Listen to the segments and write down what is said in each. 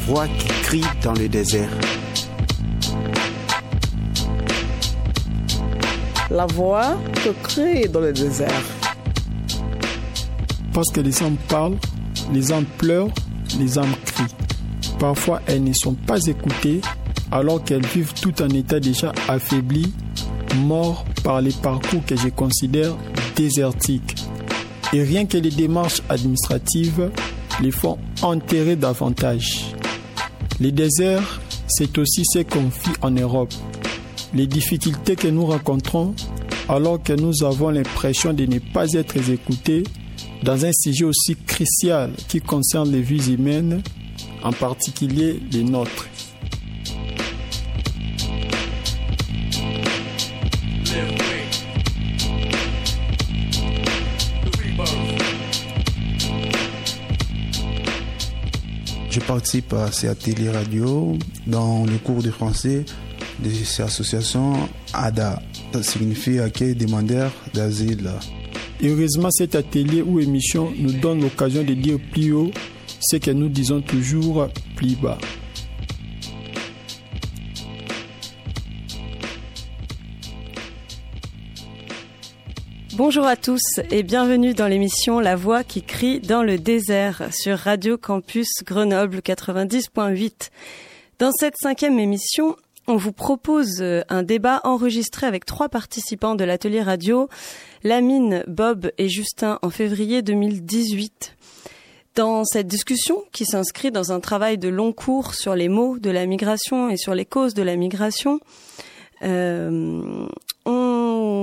la voix qui crie dans le désert. La voix que crie dans le désert. Parce que les hommes parlent, les hommes pleurent, les hommes crient. Parfois, elles ne sont pas écoutées alors qu'elles vivent tout en état déjà affaibli, mort par les parcours que je considère désertiques. Et rien que les démarches administratives les font enterrer davantage. Les déserts, c'est aussi ce qu'on vit en Europe. Les difficultés que nous rencontrons alors que nous avons l'impression de ne pas être écoutés dans un sujet aussi crucial qui concerne les vies humaines, en particulier les nôtres. Je participe à ces ateliers radio dans le cours de français de ces associations ADA. Ça signifie accueil demandeur d'asile. Heureusement, cet atelier ou émission nous donne l'occasion de dire plus haut ce que nous disons toujours plus bas. Bonjour à tous et bienvenue dans l'émission La Voix qui crie dans le désert sur Radio Campus Grenoble 90.8. Dans cette cinquième émission, on vous propose un débat enregistré avec trois participants de l'atelier radio, Lamine, Bob et Justin en février 2018. Dans cette discussion, qui s'inscrit dans un travail de long cours sur les mots de la migration et sur les causes de la migration, euh,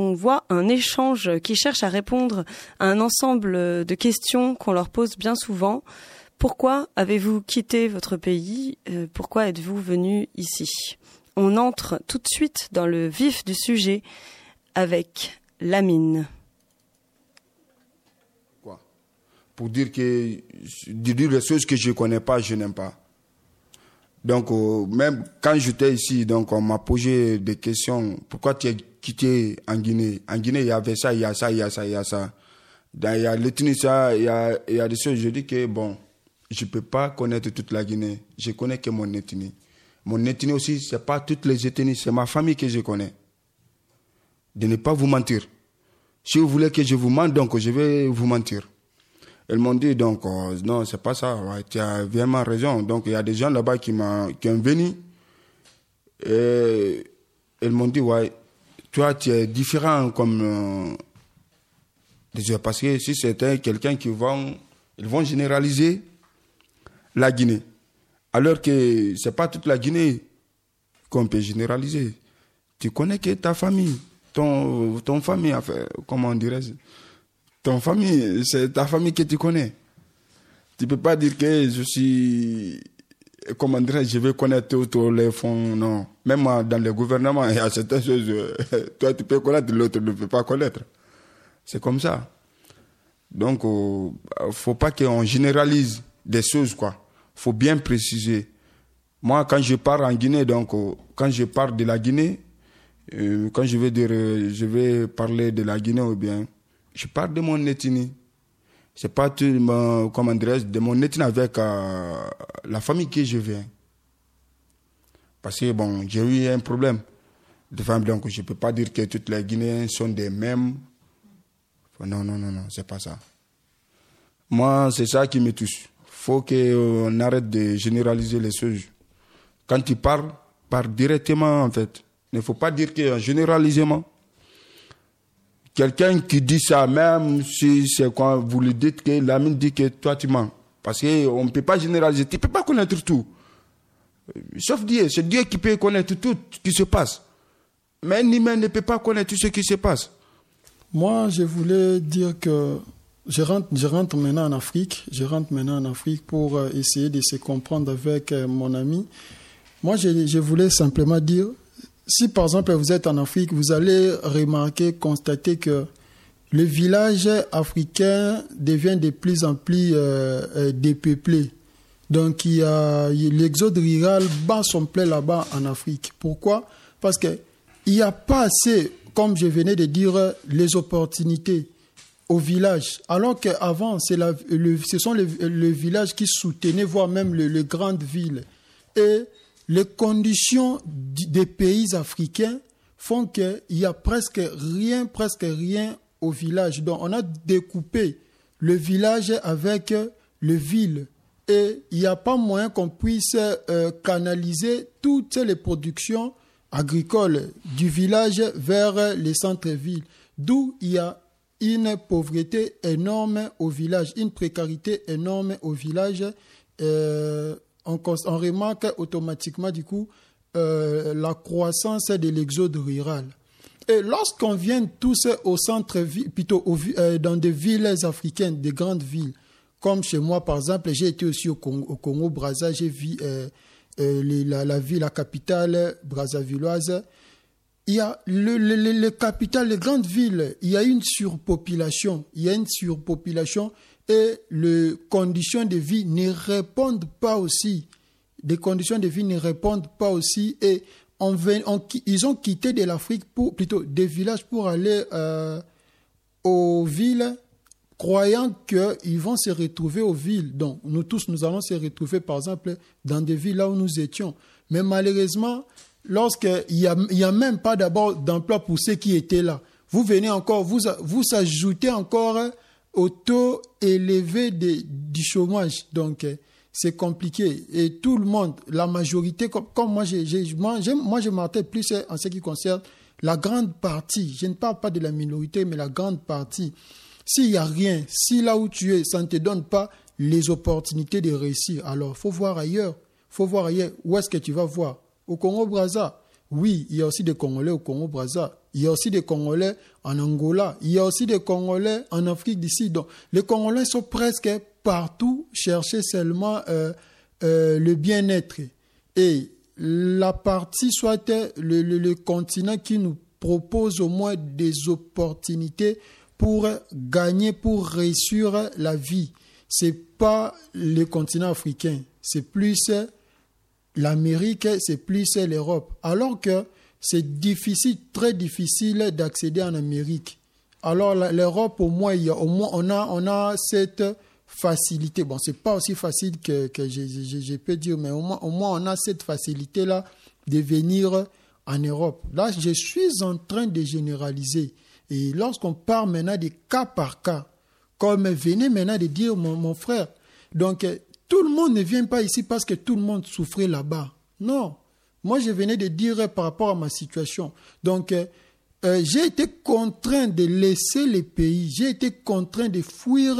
on voit un échange qui cherche à répondre à un ensemble de questions qu'on leur pose bien souvent. Pourquoi avez-vous quitté votre pays? Euh, Pourquoi êtes-vous venu ici? On entre tout de suite dans le vif du sujet avec Lamine. Quoi? Pour dire que dire les choses que je ne connais pas, je n'aime pas. Donc, euh, même quand j'étais ici, donc on m'a posé des questions. Pourquoi tu es quitté en Guinée? En Guinée, il y avait ça, il y a ça, il y a ça, il y a ça. Il y a l'ethnie, il y a, il y a des choses. Je dis que, bon, je ne peux pas connaître toute la Guinée. Je connais que mon ethnie. Mon ethnie aussi, ce n'est pas toutes les ethnies, c'est ma famille que je connais. De ne pas vous mentir. Si vous voulez que je vous mente, donc je vais vous mentir. Elles m'ont dit, donc, euh, non, c'est pas ça, ouais, tu as vraiment raison. Donc, il y a des gens là-bas qui, m'ont, qui venu. Et elles m'ont dit, ouais, toi, tu es différent comme. Euh, parce que si c'était quelqu'un qui vont. Ils vont généraliser la Guinée. Alors que c'est pas toute la Guinée qu'on peut généraliser. Tu connais que ta famille, ton, ton famille, comment dirais-je? Ton famille, c'est ta famille que tu connais. Tu peux pas dire que je suis, comment dire, je vais connaître tous les fonds, non. Même dans le gouvernement, il y a certaines choses, toi tu peux connaître, l'autre ne peut pas connaître. C'est comme ça. Donc, euh, faut pas qu'on généralise des choses, quoi. Faut bien préciser. Moi, quand je pars en Guinée, donc, euh, quand je pars de la Guinée, euh, quand je vais dire, je vais parler de la Guinée ou bien, je parle de mon ethnie. C'est pas tout, comment de mon ethnie avec euh, la famille que je viens. Parce que bon, j'ai eu un problème de femme, donc je peux pas dire que toutes les Guinéens sont des mêmes. Non, non, non, non, c'est pas ça. Moi, c'est ça qui me touche. Faut qu'on arrête de généraliser les choses. Quand tu parles, parle directement en fait. Il ne faut pas dire que généralisement. Quelqu'un qui dit ça, même si c'est quand vous lui dites que l'ami dit que toi tu mens. Parce qu'on ne peut pas généraliser. Tu ne peux pas connaître tout. Sauf Dieu. C'est Dieu qui peut connaître tout ce qui se passe. Mais un humain ne peut pas connaître tout ce qui se passe. Moi, je voulais dire que je rentre, je rentre maintenant en Afrique. Je rentre maintenant en Afrique pour euh, essayer de se comprendre avec euh, mon ami. Moi, je, je voulais simplement dire, si par exemple vous êtes en Afrique, vous allez remarquer, constater que le village africain devient de plus en plus euh, euh dépeuplé. Donc il y a l'exode rural bat son plein là-bas en Afrique. Pourquoi? Parce que il n'y a pas assez, comme je venais de dire, les opportunités. au village. Alors qu'avant, le, ce sont les, villages qui soutenaient, voire même les, grandes villes. Et les conditions des pays africains font qu'il y a presque rien, presque rien au village. Donc on a découpé le village avec le ville. Et il n'y a pas moyen qu'on puisse euh, canaliser toutes les productions agricoles du village vers les centres-villes. D'où il y a une pauvreté énorme au village, une précarité énorme au village. Euh, on, remarque automatiquement du coup euh, la croissance de l'exode rural. Et lorsqu'on vient tous au centre, plutôt euh, dans des villes africaines, des grandes villes, comme chez moi par exemple, j'ai été aussi au Congo, au Congo Brazza, j'ai vu la, la, ville, la capitale brazzavilloise, il y a le, le, le, capital, les grandes villes, il y a une surpopulation. Il y a une surpopulation et les conditions de vie ne répondent pas aussi. Les conditions de vie ne répondent pas aussi et ils ont quitté de l'Afrique plutôt des villages pour aller euh, aux villes croyant qu'ils vont se retrouver aux villes. Donc, nous tous, nous allons se retrouver, par exemple, dans des villes là où nous étions. Mais malheureusement, lorsqu'il n'y a, y a même pas d'abord d'emploi pour ceux qui étaient là. Vous venez encore, vous, vous ajoutez encore au taux élevé de, du chômage. Donc, c'est compliqué. Et tout le monde, la majorité, comme, moi, j'ai, moi, moi, je m'attends plus en ce qui concerne la grande partie. Je ne parle pas de la minorité, mais la grande partie. S'il n'y a rien, si là où tu es, ça ne te donne pas les opportunités de réussir, alors faut voir ailleurs. Il faut voir ailleurs. Où est-ce que tu vas voir? Au Congo-Brazza? Oui, il y a aussi des Congolais au Congo-Brazza. Il y a aussi des Congolais en Angola. Il y a aussi des Congolais en Afrique d'ici. Donc, les Congolais sont presque partout chercher seulement euh, euh, le bien-être. Et la partie, soit le, le, continent qui nous propose au moins des opportunités pour gagner, pour réussir la vie. C'est pas le continent africain, c'est plus l'Amérique, c'est plus l'Europe. Alors que c'est difficile, très difficile d'accéder en Amérique. Alors l'Europe, au moins, il y a, au moins on, a, on a cette facilité. Bon, c'est pas aussi facile que, que je, je, peux dire, mais au moins, au moins on a cette facilité-là de venir en Europe. Là, je suis en train de généraliser. Et lorsqu'on parle maintenant de cas par cas, comme venez maintenant de dire mon, mon frère, donc tout le monde ne vient pas ici parce que tout le monde souffrait là-bas. Non. Moi, je venais de dire par rapport à ma situation. Donc, euh, euh, j'ai été contraint de laisser le pays. J'ai été contraint de fuir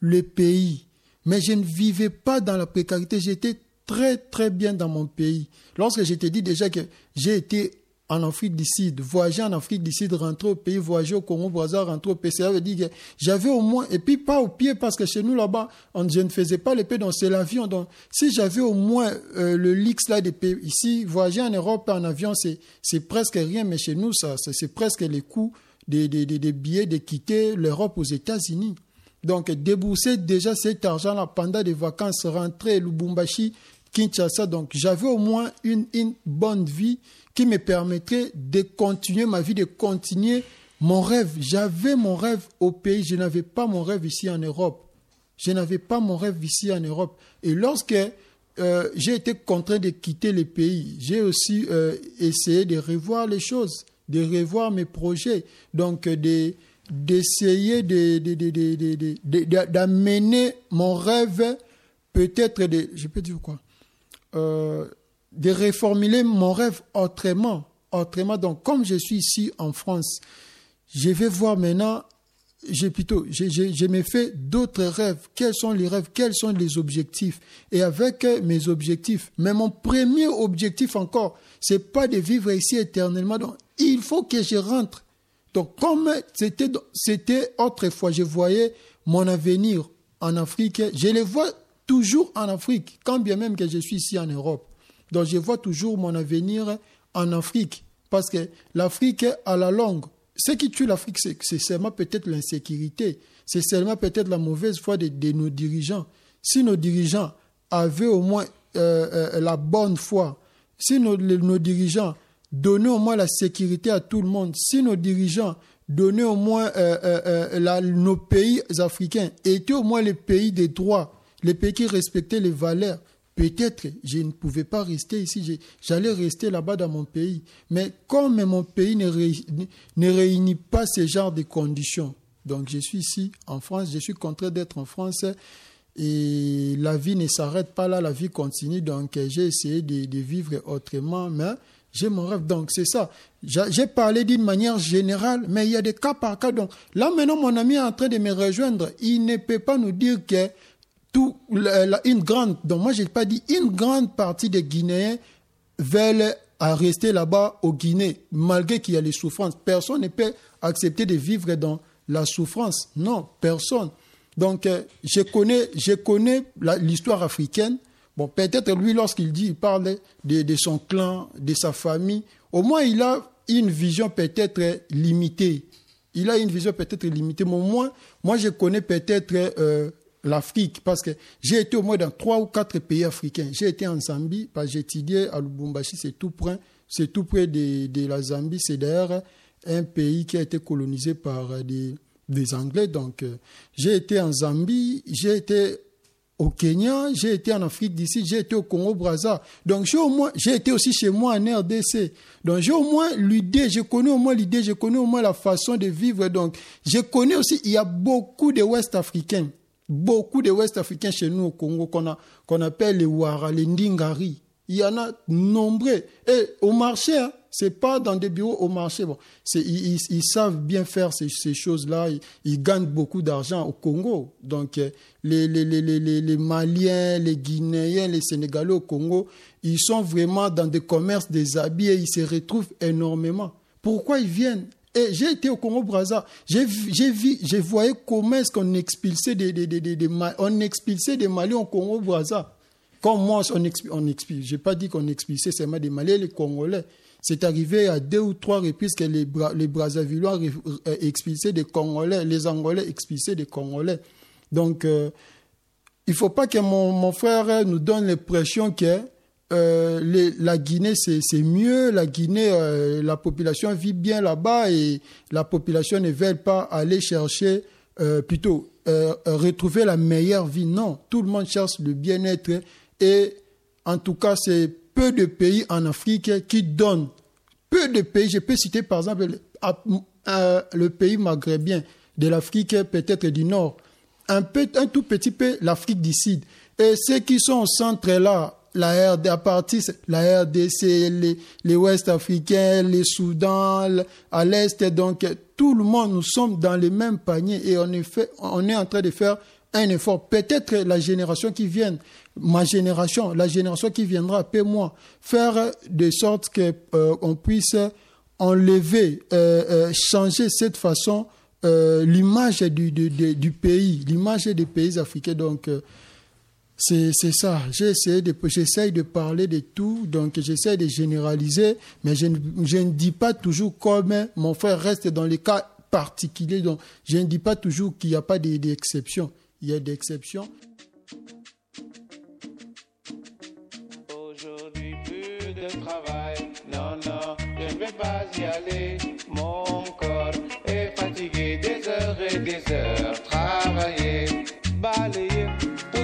le pays. Mais je ne vivais pas dans la précarité. J'étais très, très bien dans mon pays. Lorsque je t'ai dit déjà que j'ai été en Afrique du Sud, voyager en Afrique du Sud, rentrer au pays, voyager au Congo, Brazza, rentrer au pays. Veut dire que j'avais au moins, et puis pas au pied, parce que chez nous là-bas, je ne faisais pas les pays, donc c'est l'avion. Donc, si j'avais au moins euh, le Lix là des pays, ici, voyager en Europe en avion, c'est presque rien, mais chez nous, ça, c'est presque les coûts des, des, des, billets de quitter l'Europe aux États-Unis. Donc, débourser déjà cet argent-là pendant des vacances, rentrer Lubumbashi, Kinshasa. Donc, j'avais au moins une, une bonne vie qui me permettrait de continuer ma vie, de continuer mon rêve. J'avais mon rêve au pays, je n'avais pas mon rêve ici en Europe. Je n'avais pas mon rêve ici en Europe. Et lorsque euh, j'ai été contraint de quitter le pays, j'ai aussi euh, essayé de revoir les choses, de revoir mes projets. Donc, d'essayer d'amener mon rêve, peut-être, de, je peux dire quoi euh, de reformuler mon rêve autrement. Autrement, donc, comme je suis ici en France, je vais voir maintenant, j'ai plutôt, je, me fais d'autres rêves. Quels sont les rêves? Quels sont les objectifs? Et avec mes objectifs, mais mon premier objectif encore, c'est pas de vivre ici éternellement. Donc, il faut que je rentre. Donc, comme c'était, c'était autrefois, je voyais mon avenir en Afrique, je le vois toujours en Afrique, quand bien même que je suis ici en Europe. Donc je vois toujours mon avenir en Afrique. Parce que l'Afrique, à la longue, ce qui tue l'Afrique, c'est seulement peut-être l'insécurité, c'est seulement peut-être la mauvaise foi de, nos dirigeants. Si nos dirigeants avaient au moins euh, euh, la bonne foi, si nos, dirigeants donnaient au moins la sécurité à tout le monde, si nos dirigeants donner au moins nos pays africains étaient au moins les pays des droits, les pays qui respectaient les valeurs. Peut-être je ne pouvais pas rester ici, j'allais rester là-bas dans mon pays. Mais comme mon pays ne, réunit pas ce genre de conditions, donc je suis ici en France, je suis contraint d'être en France et la vie ne s'arrête pas là, la vie continue. Donc j'ai essayé de, vivre autrement, mais j'ai mon rêve. Donc c'est ça. J'ai parlé d'une manière générale, mais il y a des cas par cas. Donc là maintenant, mon ami est en train de me rejoindre. Il ne peut pas nous dire que tout, une grande, donc moi je n'ai pas dit une grande partie des Guinéens veulent rester là-bas au Guinée, malgré qu'il y a les souffrances. Personne ne peut accepter de vivre dans la souffrance. Non, personne. Donc, euh, je connais, je connais l'histoire africaine. Bon, peut-être lui, lorsqu'il dit, il parle de, de, son clan, de sa famille, au moins il a une vision peut-être limitée. Il a une vision peut-être limitée, mais au moins, moi, je connais peut-être euh, l'Afrique, parce que j'ai été au moins dans trois ou quatre pays africains. J'ai été en Zambie, parce que étudié à Lubumbashi, c'est tout près, c'est tout près de, de la Zambie. C'est d'ailleurs un pays qui a été colonisé par des des Anglais. Donc, euh, j'ai été en Zambie, j'ai été au Kenya, j'ai été en Afrique d'ici, j'ai été au Congo-Brazza. Donc, j'ai au moins, j'ai été aussi chez moi en RDC. Donc, j'ai au moins l'idée, je connais au moins l'idée, je connais au moins la façon de vivre. Donc, je connais aussi, il y a beaucoup de Ouest africains, beaucoup de Ouest africains chez nous au Congo qu'on qu'on appelle les Ouara, les Ndingari. Il y en a nombreux. Et au marché, hein, c'est pas dans des bureaux au marché. Bon, ils, ils, savent bien faire ces, ces choses-là. Ils, gagnent beaucoup d'argent au Congo. Donc, euh, les, les, les, les Maliens, les Guinéens, les Sénégalais au Congo, ils sont vraiment dans des commerces des habits et ils se retrouvent énormément. Pourquoi ils viennent et j'ai été au Congo Brazza, j'ai vu, j'ai voyé comment est-ce qu'on expulsait des, des, des, des, on expulsait des Maliens au Congo Brazza. Comme moi, on expulse, je n'ai pas dit qu'on expulsait seulement des Maliens, les Congolais. C'est arrivé à deux ou trois reprises que les, les Brazzavillois euh, expulsaient des Congolais, les Angolais expulsaient des Congolais. Donc, euh, il faut pas que mon, frère nous donne l'impression que euh, la Guinée, c'est mieux. La Guinée, la population vit bien là-bas et la population ne veut pas aller chercher, plutôt retrouver la meilleure vie. Non, tout le monde cherche le bien-être et en tout cas, c'est peu de pays en Afrique qui donnent. Peu de pays, je peux citer par exemple le pays maghrébien de l'Afrique peut-être du Nord, un, un tout petit peu l'Afrique du Sud. Et ceux qui sont au centre là, la RD, à la RDC, les, les Ouest africains, les Soudans, à l'Est, donc tout le monde, nous sommes dans le même panier et on est, on est en train de faire un effort. Peut-être la génération qui vient, ma génération, la génération qui viendra après moi, faire de sorte qu'on euh, puisse enlever, euh, euh, changer cette façon l'image du, du, pays, l'image des pays africains. Donc, c'est ça. J'essaie de, j'essaie de parler de tout, donc j'essaie de généraliser, mais je ne, je ne dis pas toujours comme mon frère reste dans les cas particuliers. Donc, je ne dis pas toujours qu'il n'y a pas d'exception il y a des exceptions. Aujourd'hui, plus de travail. Non, non, je ne vais pas y aller. Mon corps est fatigué des heures et des heures.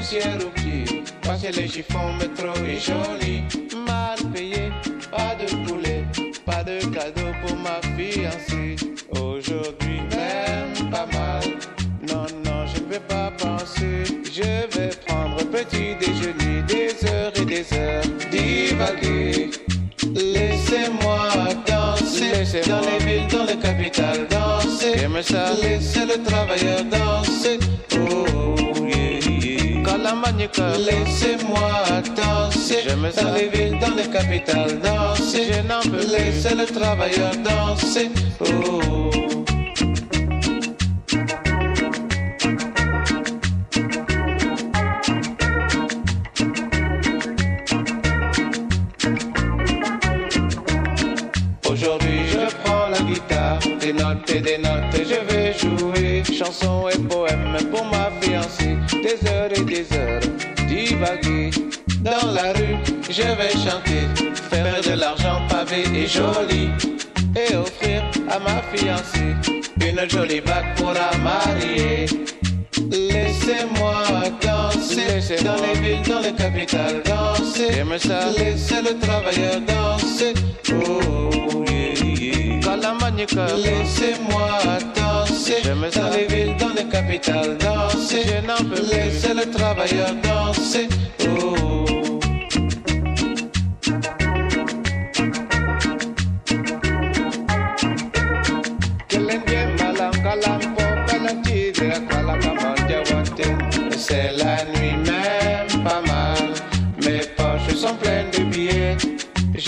Pied. Passer les chiffons, métro et joli. Mal payé, pas de poulet, pas de cadeau pour ma fiancée. Aujourd'hui, même pas mal. Non, non, je ne vais pas je vais prendre petit déjeuner des heures et des heures divaguer. Laissez-moi danser dans les villes, dans les capitales, danser. Laissez le travailleur danser. Oh, Laissez-moi danser J'aime ça. dans les villes, dans les capitales, danser. Je n'en peux laisser le travailleur danser. Oh. des notes, je vais jouer chansons et je vais chanter, faire de l'argent pavé et joli et offrir à ma fiancée une jolie bague pour la marier. Laissez-moi danser dans les villes, dans les capitales, danser. Ça. Laissez le travailleur danser. Oh, yeah, yeah. Laissez-moi danser dans les villes, dans les capitales, danser. Laissez le travailleur danser. Oh.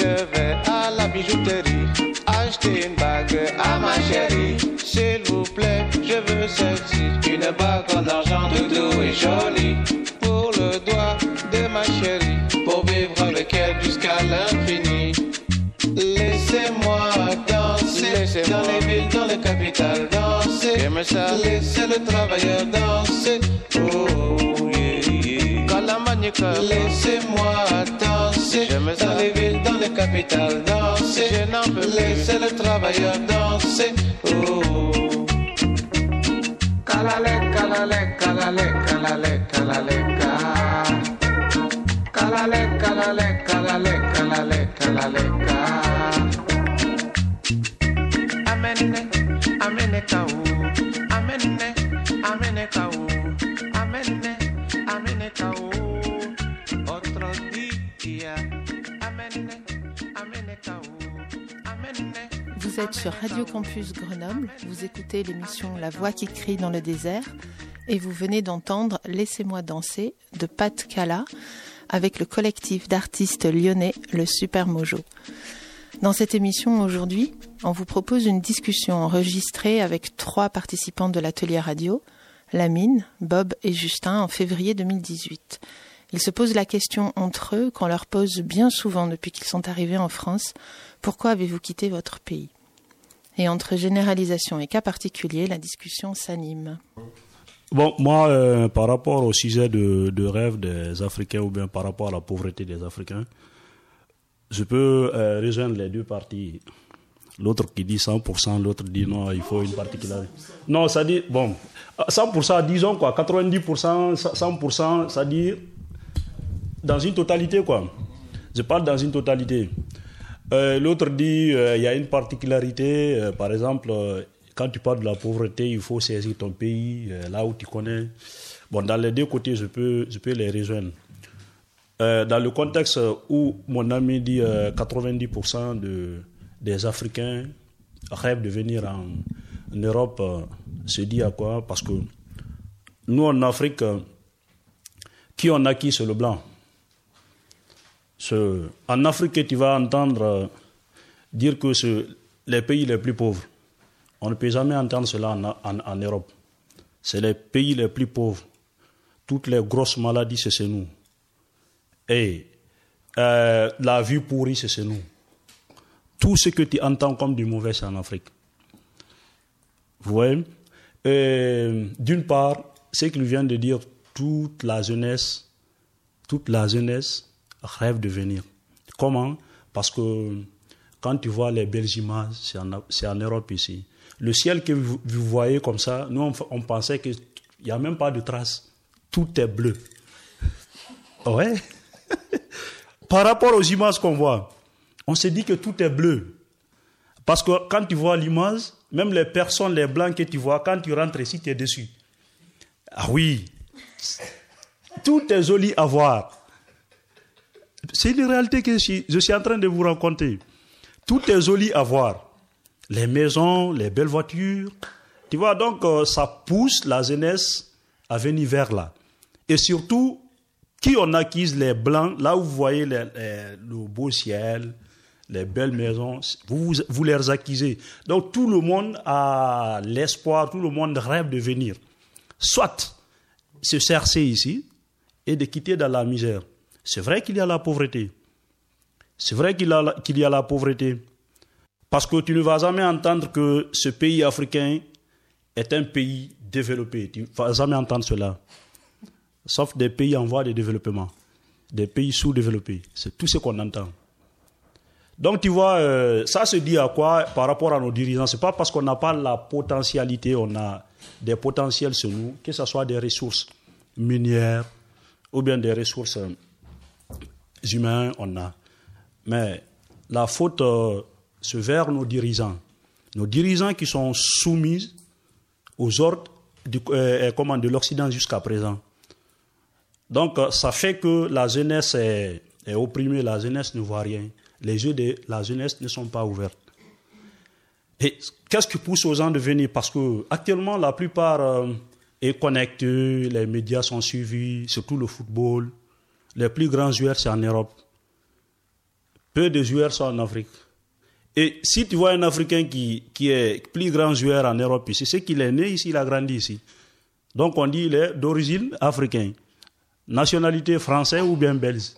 Je vais à la bijouterie acheter une bague à ma chérie. S'il vous plaît, je veux celle-ci. Une bague en argent doudou et jolie. Pour le doigt de ma chérie. Pour vivre avec elle jusqu'à l'infini. Laissez-moi danser dans les villes, dans les capitales, danser. J'aime ça, laissez le travailleur danser. Oh, yeah, yeah. Laissez-moi danser danser, dans les villes, dans les capitales, danser, laissez les travailleurs danser. Oh. Calalé, calalé, calalé, calalé. Radio Campus Grenoble, vous écoutez l'émission La Voix qui crie dans le désert et vous venez d'entendre Laissez-moi danser de Pat Kala avec le collectif d'artistes lyonnais Le Super Mojo. Dans cette émission aujourd'hui, on vous propose une discussion enregistrée avec trois participants de l'atelier radio, Lamine, Bob et Justin en février 2018. Ils se posent la question entre eux qu'on leur pose bien souvent depuis qu'ils sont arrivés en France, pourquoi avez-vous quitté votre pays? Et entre généralisation et cas particuliers, la discussion s'anime. Bon, moi, euh, par rapport au sujet de, de rêve des Africains ou bien par rapport à la pauvreté des Africains, je peux euh, rejoindre les deux parties. L'autre qui dit 100%, l'autre dit non, il faut une particularité. Non, ça dit, bon, 100%, disons quoi, 90%, 100%, ça dit dans une totalité quoi. Je parle dans une totalité. Euh, l'autre dit, euh, il y a une particularité, euh, par exemple, quand tu parles de la pauvreté, il faut saisir ton pays, là où tu connais. Bon, dans les deux côtés, je peux, je peux les rejoindre. Dans le contexte où mon ami dit euh, 90% de, des Africains rêvent de venir en, Europe, se dit à quoi? Parce que nous en Afrique, qui on a qui c'est le blanc. Ce- en Afrique, tu vas entendre euh, dire que c'est les pays les plus pauvres. On ne peut jamais entendre cela en, en- Europe. C'est les pays les plus pauvres. Toutes les grosses maladies, c'est chez nous. Et euh, la vue pourrie, c'est chez nous. Tout ce que tu entends comme du mauvais, c'est en Afrique. Vous voyez? D'une part, ce qu'il vient de dire, toute la jeunesse, toute la jeunesse rêve de venir. Comment? Parce que quand tu vois les belles images, c'est en, Europe ici. Le ciel que vous, voyez comme ça, nous on, on pensait qu'il n'y a même pas de traces. Tout est bleu. Ouais? Par rapport aux images qu'on voit, on se dit que tout est bleu. Parce que quand tu vois l'image, même les personnes, les blancs que tu vois, quand tu rentres ici, tu es dessus. Ah oui, tout est joli à voir. C'est une réalité que je suis, en train de vous raconter. Tout est joli à voir. Les maisons, les belles voitures. Tu vois, donc euh, ça pousse la jeunesse à venir vers là. Et surtout, qui on acquise les blancs, là où vous voyez le beau ciel, les belles maisons, vous, vous les acquisez. Donc tout le monde a l'espoir, tout le monde rêve de venir. Soit se chercher ici et de quitter dans la misère. C'est vrai qu'il y a la pauvreté. C'est vrai qu'il y, a la- pauvreté. Parce que tu ne vas jamais entendre que ce pays africain est un pays développé. Tu ne vas jamais entendre cela. Sauf des pays en voie de développement. Des pays sous-développés. C'est tout ce qu'on entend. Donc tu vois, euh, ça se dit à quoi par rapport à nos dirigeants? C'est pas parce qu'on n'a pas la potentialité, on a des potentiels sur nous, que ce soit des ressources minières ou bien des ressources euh, humaines, on a. Mais la faute euh, se vers nos dirigeants. Nos dirigeants qui sont soumis aux ordres du, euh, comment, de l'Occident jusqu'à présent. Donc euh, ça fait que la jeunesse est, opprimée, la jeunesse ne voit rien. Les yeux de la jeunesse ne sont pas ouverts. Et qu'est-ce qui pousse aux gens de venir? Parce que actuellement, la plupart euh, est connectée, les médias sont suivis, surtout le football. Les plus grands joueurs, c'est en Europe. Peu de joueurs sont en Afrique. Et si tu vois un Africain qui, qui est plus grand joueur en Europe ici, c'est qu'il est né ici, il a grandi ici. Donc on dit qu'il est d'origine africaine. Nationalité française ou bien belge.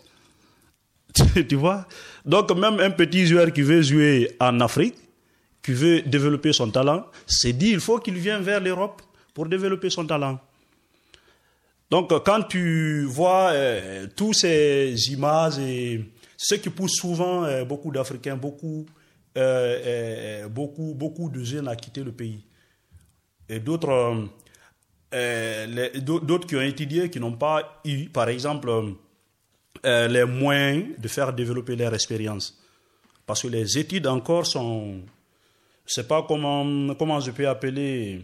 tu vois? Donc même un petit joueur qui veut jouer en Afrique, qui veut développer son talent, c'est dit il faut qu'il vienne vers l'Europe pour développer son talent. Donc quand tu vois euh, tous ces images et ce qui pousse souvent euh, beaucoup d'Africains, beaucoup, euh, euh, beaucoup, beaucoup de jeunes à quitter le pays. Et d'autres, euh, euh, d'autres qui ont étudié, qui n'ont pas eu, par exemple, euh, les moyens de faire développer leur expérience. Parce que les études encore sont, je sais pas comment, comment je peux appeler.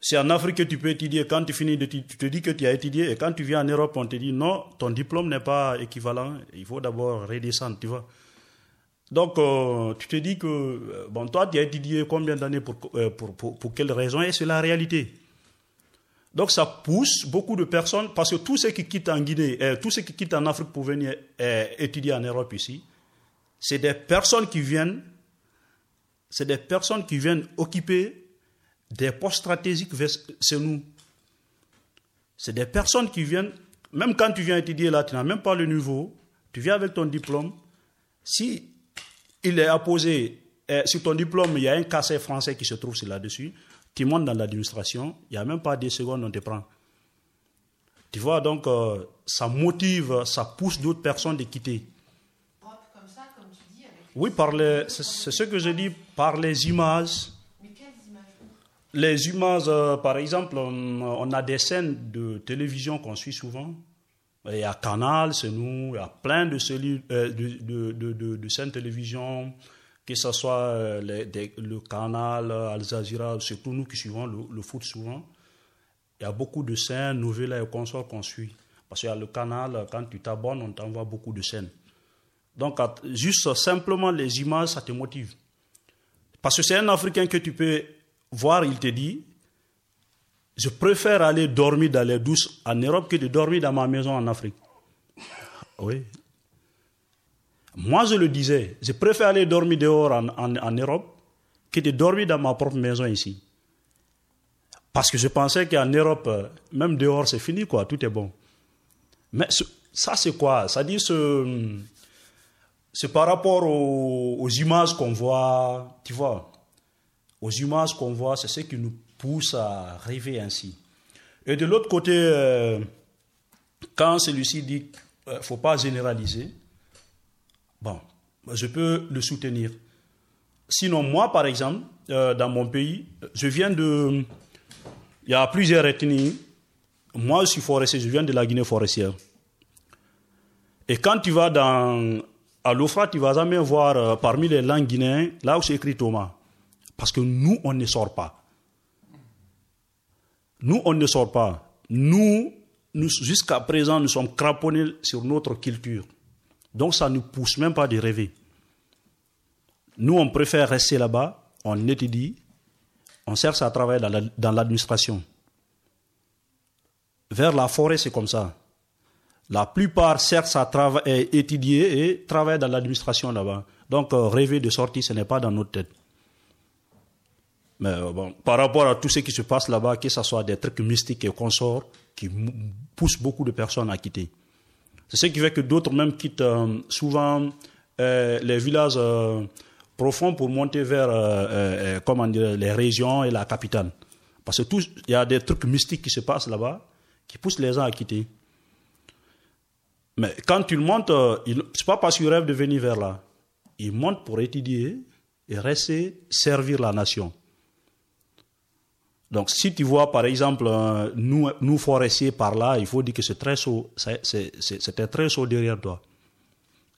C'est en Afrique que tu peux étudier. Quand tu finis d'étudier, tu te dis que tu as étudié. Et quand tu viens en Europe, on te dit non, ton diplôme n'est pas équivalent. Il faut d'abord redescendre, tu vois. Donc, euh, tu te dis que, euh, bon, toi, tu as étudié combien d'années pour, euh, pour, pour, pour quelle raison? Et c'est la réalité. Donc, ça pousse beaucoup de personnes, parce que tous ceux qui quittent en Guinée, euh, tous ceux qui quittent en Afrique pour venir étudier en Europe ici, c'est des personnes qui viennent, c'est des personnes qui viennent occuper des postes stratégiques chez nous. C'est des personnes qui viennent, même quand tu viens étudier là, tu n'as même pas le niveau, tu viens avec ton diplôme. Si il est apposé, euh, sur ton diplôme, il y a un cassé français qui se trouve là-dessus, tu montes dans l'administration, il n'y a même pas des secondes, on te prend. Tu vois, donc, euh, ça motive, ça pousse d'autres personnes de quitter. Oui, par les- c'est c'est ce que je dis, par les images. Les images, euh, par exemple, on, a des scènes de télévision qu'on suit souvent. Il y a Canal, c'est nous, il y a plein de, euh, de, chaînes télévision, que ce soit euh, le Canal, Al Jazeera, surtout nous qui suivons le, le foot souvent. Il y a beaucoup de scènes, nouvelles et consorts qu'on suit. Parce qu'il y a le Canal, quand tu t'abonnes, on t'envoie beaucoup de scènes. Donc, juste simplement les images, ça te motive. Parce que c'est un Africain que tu peux voir, il te dit, je préfère aller dormir dans les douces en Europe que de dormir dans ma maison en Afrique. Oui. Moi, je le disais, je préfère aller dormir dehors en, Europe que de dormir dans ma propre maison ici. Parce que je pensais qu'en Europe, euh, même dehors, c'est fini, quoi, tout est bon. Mais ça, c'est quoi? Ça dit, ce, c'est par rapport aux images qu'on voit, tu vois. Aux images qu'on voit, c'est ce qui nous pousse à rêver ainsi. Et de l'autre côté, euh, quand celui-ci dit qu'il ne faut pas généraliser, bon, je peux le soutenir. Sinon, moi, par exemple, euh, dans mon pays, je viens de... Il y a plusieurs ethnies. Moi, je suis forestier, je viens de la Guinée forestière. Et quand tu vas dans, à l'Ofra, tu vas jamais voir euh, parmi les langues guinéennes, là où c'est écrit Thomas. Parce que nous, on ne sort pas. Nous, on ne sort pas. Nous, jusqu'à présent, nous sommes cramponnés sur notre culture. Donc, ça ne nous pousse même pas de rêver. Nous, on préfère rester là-bas, on étudie, on cherche à travailler dans la- dans l'administration. Vers la forêt, c'est comme ça. La plupart cherchent à trava- et étudier et travaillent dans l'administration là-bas. Donc, euh, rêver de sortir, ce n'est pas dans notre tête. Mais euh, bon, par rapport à tout ce qui se passe là-bas, que ce soit des trucs mystiques et consorts, qui poussent beaucoup de personnes à quitter. C'est ce qui fait que d'autres même quittent euh, souvent euh, les villages profonds pour monter vers les régions et la capitale. Parce que il y a des trucs mystiques qui se passent là-bas qui poussent les gens à quitter. Mais quand tu le montes, euh, il- c'est pas parce que tu rêves de venir vers là. ils montent pour étudier et rester servir la nation. Donc, si tu vois, par exemple, nous, nous forestiers par là, il faut dire que c'est très chaud, c'était très chaud derrière toi.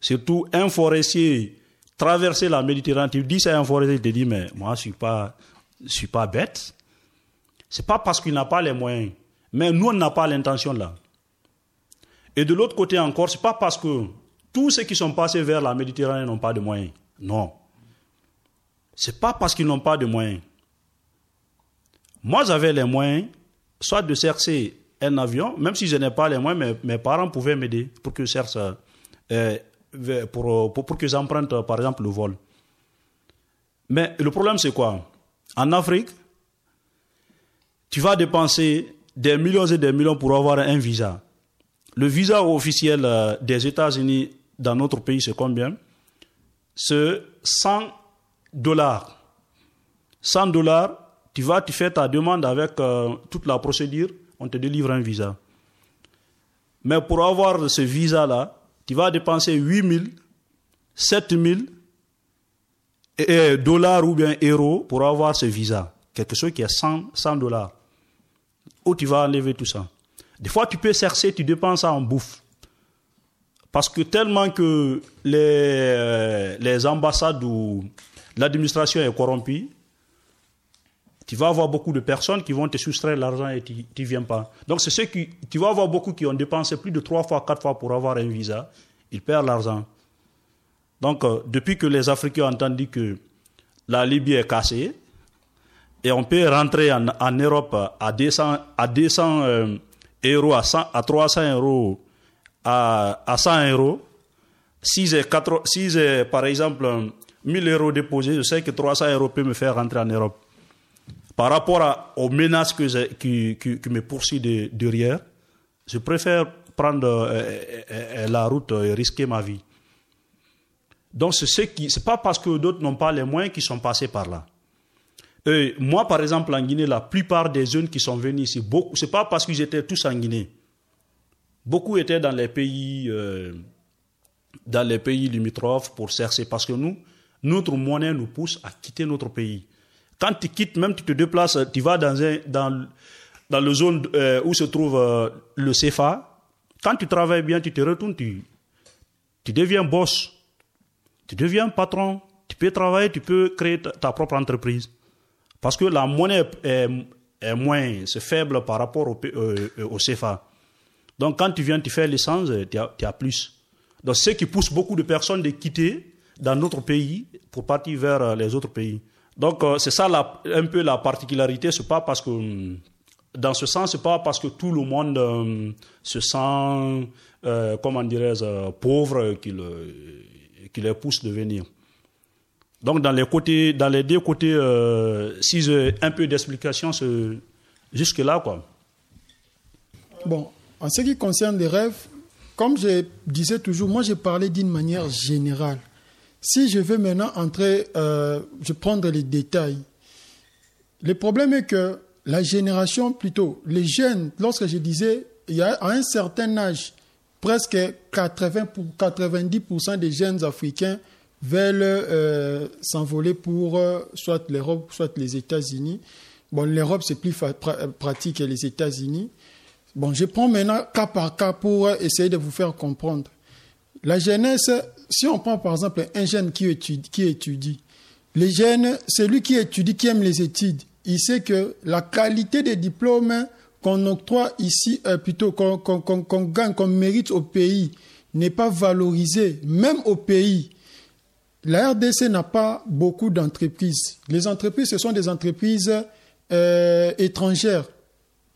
Surtout un forestier traverser la Méditerranée, tu dis c'est un forestier, il te dit, mais moi, je suis pas, je suis pas bête. C'est pas parce qu'il n'a pas les moyens. Mais nous, on n'a pas l'intention là. Et de l'autre côté encore, c'est pas parce que tous ceux qui sont passés vers la Méditerranée n'ont pas de moyens. Non. C'est pas parce qu'ils n'ont pas de moyens. Moi, j'avais les moyens, soit de chercher un avion, même si je n'ai pas les moyens, mes, mes parents pouvaient m'aider pour que je cherche, euh, pour, pour, pour que j'emprunte, par exemple, le vol. Mais le problème, c'est quoi? En Afrique, tu vas dépenser des millions et des millions pour avoir un visa. Le visa officiel euh, des États-Unis dans notre pays, c'est combien? C'est 100 dollars. 100 dollars, tu vas, tu fais ta demande avec euh, toute la procédure, on te délivre un visa. Mais pour avoir ce visa-là, tu vas dépenser 8 000, 7 000 dollars ou bien euros pour avoir ce visa. Quelque chose qui est 100, 100 dollars. Où tu vas enlever tout ça? Des fois, tu peux chercher, tu dépenses ça en bouffe. Parce que tellement que les, euh, les ambassades ou l'administration est corrompue, tu vas avoir beaucoup de personnes qui vont te soustraire l'argent et tu ne viens pas. Donc, c'est ceux qui, tu vas avoir beaucoup qui ont dépensé plus de trois fois, quatre fois pour avoir un visa. Ils perdent l'argent. Donc, euh, depuis que les Africains ont entendu que la Libye est cassée, et on peut rentrer en, Europe à 200, à 200 euh, euros, à, 100, à 300 euros, à, à 100 euros, si j'ai, par exemple 1000 euros déposés, je sais que 300 euros peuvent me faire rentrer en Europe par rapport aux menaces que qui, me poursuivent derrière, je préfère prendre euh, euh, euh, la route et risquer ma vie. Donc, ce n'est pas parce que d'autres n'ont pas les moyens qui sont passés par là. Moi, par exemple, en Guinée, la plupart des jeunes qui sont venus ici, ce n'est pas parce qu'ils étaient tous en Guinée. Beaucoup étaient dans les pays, dans les pays limitrophes pour chercher, parce que nous, notre monnaie nous pousse à quitter notre pays. Quand tu quittes, même tu te déplaces, tu vas dans, un, dans, dans zone euh, où se trouve euh, le CFA. Quand tu travailles bien, tu te retournes, tu, tu deviens boss. Tu deviens patron. Tu peux travailler, tu peux créer ta, propre entreprise. Parce que la monnaie est, moins, c'est faible par rapport au, euh, CFA. Donc quand tu viens, tu fais l'essence, tu as, plus. Donc ce qui pousse beaucoup de personnes de quitter dans notre pays pour partir vers les autres pays. Donc euh, c'est ça un peu la particularité. C'est pas parce que hum, dans ce sens, c'est pas parce que tout le monde hum, se sent, euh, comment dirais-je, pauvre qu'il qui les pousse de venir. Donc dans les côtés, dans les deux côtés, euh, si j'ai un peu d'explication, jusque là quoi. Bon, en ce qui concerne les rêves, comme je disais toujours, moi j'ai parlé d'une manière générale. Si je veux maintenant entrer, euh, je prendre les détails. Le problème est que la génération, plutôt, les jeunes, lorsque je disais, il y a à un certain âge, presque 80 pour 90% des jeunes africains veulent euh, s'envoler pour euh, soit l'Europe, soit les États-Unis. Bon, l'Europe, c'est plus pratique que les États-Unis. Bon, je prends maintenant cas par cas pour essayer de vous faire comprendre. La jeunesse, si on prend par exemple un jeune qui étudie, les jeunes, celui qui étudie, qui aime les études, il sait que la qualité des diplômes qu'on octroie ici, euh, plutôt qu'on gagne, qu'on mérite au pays, n'est pas valorisée, même au pays. La RDC n'a pas beaucoup d'entreprises. Les entreprises, ce sont des entreprises euh, étrangères.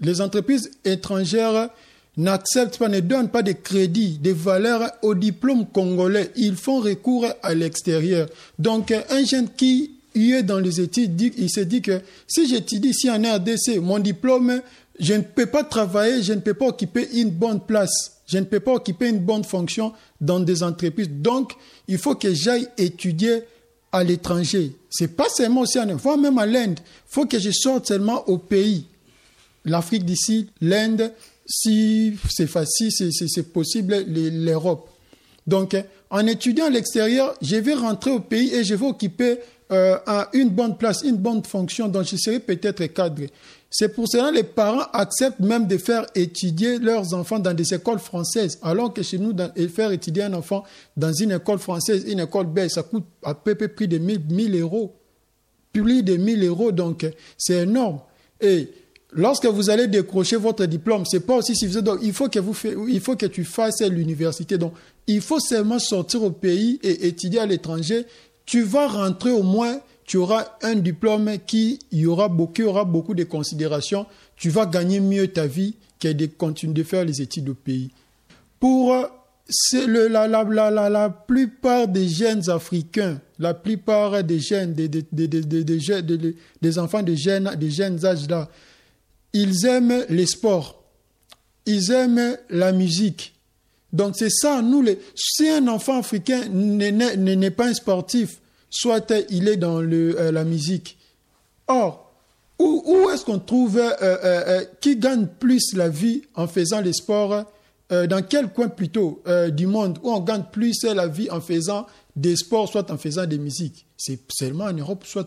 Les entreprises étrangères n'acceptent pas, ne donnent pas de crédit, de valeur au diplôme congolais. Ils font recours à l'extérieur. Donc, un jeune qui est dans les études, il se dit que si j'étudie ici en RDC, mon diplôme, je ne peux pas travailler, je ne peux pas occuper une bonne place. Je ne peux pas occuper une bonne fonction dans des entreprises. Donc, il faut que j'aille étudier à l'étranger. C'est pas seulement aussi en voire même à l'Inde. Il faut que je sorte seulement au pays. L'Afrique d'ici, l'Inde, si c'est facile, c'est possible, l'Europe. Donc, en étudiant l'extérieur, je vais rentrer au pays et je vais occuper euh, une bonne place, une bonne fonction dont je serai peut-être cadré. C'est pour cela que les parents acceptent même de faire étudier leurs enfants dans des écoles françaises, alors que chez nous, faire étudier un enfant dans une école française, une école belge, ça coûte à peu près plus de 1000, euros. Plus de 1000 euros, donc c'est énorme. Et lorsque vous allez décrocher votre diplôme, c'est pas aussi suffisant. Donc, il faut que vous il faut que tu fasses l'université. Donc, il faut seulement sortir au pays et étudier à l'étranger. Tu vas rentrer au moins tu auras un diplôme qui y aura beaucoup, aura beaucoup de considérations. Tu vas gagner mieux ta vie que de continuer de faire les études au pays. Pour le, la, la, la, la, plupart des jeunes africains, la plupart des jeunes, des, des, des, des enfants de jeunes, des jeunes âges là, ils aiment les sports, ils aiment la musique. Donc c'est ça, nous, si un enfant africain n'est pas un sportif, soit il est dans euh, la musique. Or, où, où est-ce qu'on trouve euh, euh, qui gagne plus la vie en faisant les sports Dans quel coin plutôt du monde où on gagne plus la vie en faisant des sports, soit en faisant des musiques? C'est seulement en Europe, soit